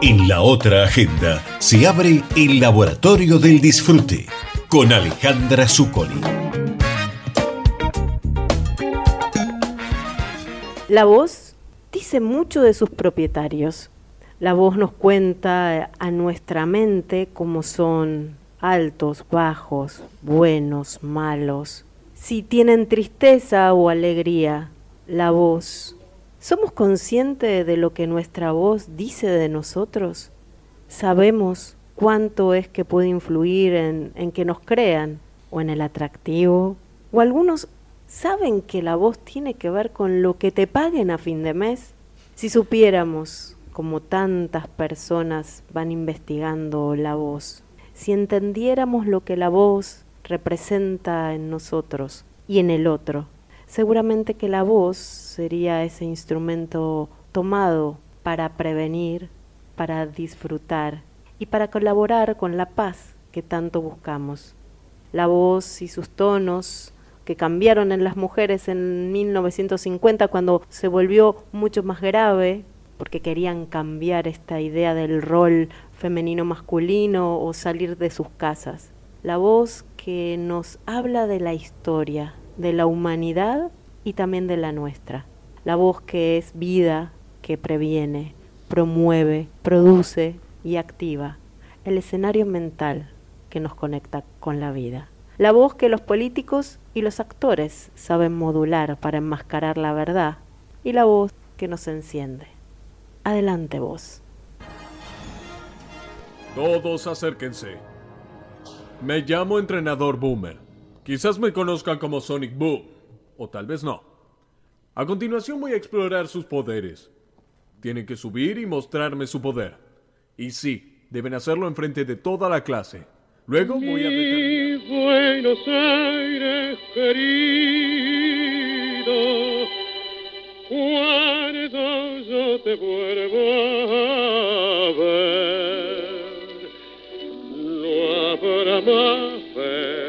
En la otra agenda se abre el Laboratorio del Disfrute con Alejandra Zuccoli. La voz dice mucho de sus propietarios. La voz nos cuenta a nuestra mente cómo son altos, bajos, buenos, malos, si tienen tristeza o alegría. La voz ¿Somos conscientes de lo que nuestra voz dice de nosotros? ¿Sabemos cuánto es que puede influir en, en, que nos crean o en el atractivo? ¿O algunos saben que la voz tiene que ver con lo que te paguen a fin de mes? Si supiéramos, como tantas personas van investigando la voz, si entendiéramos lo que la voz representa en nosotros y en el otro, seguramente que la voz sería ese instrumento tomado para prevenir, para disfrutar y para colaborar con la paz que tanto buscamos. La voz y sus tonos que cambiaron en las mujeres en 1950 cuando se volvió mucho más grave porque querían cambiar esta idea del rol femenino masculino o salir de sus casas. La voz que nos habla de la historia, de la humanidad y también de la nuestra. La voz que es vida, que previene, promueve, produce y activa. El escenario mental que nos conecta con la vida. La voz que los políticos y los actores saben modular para enmascarar la verdad. Y la voz que nos enciende. Adelante vos. Todos acérquense. Me llamo entrenador Boomer. Quizás me conozcan como Sonic Boom, o tal vez no. A continuación voy a explorar sus poderes. Tienen que subir y mostrarme su poder. Y sí, deben hacerlo enfrente de toda la clase. Luego voy a determinar... Buenos Aires querido, cuando yo te vuelvo a ver, no habrá más pena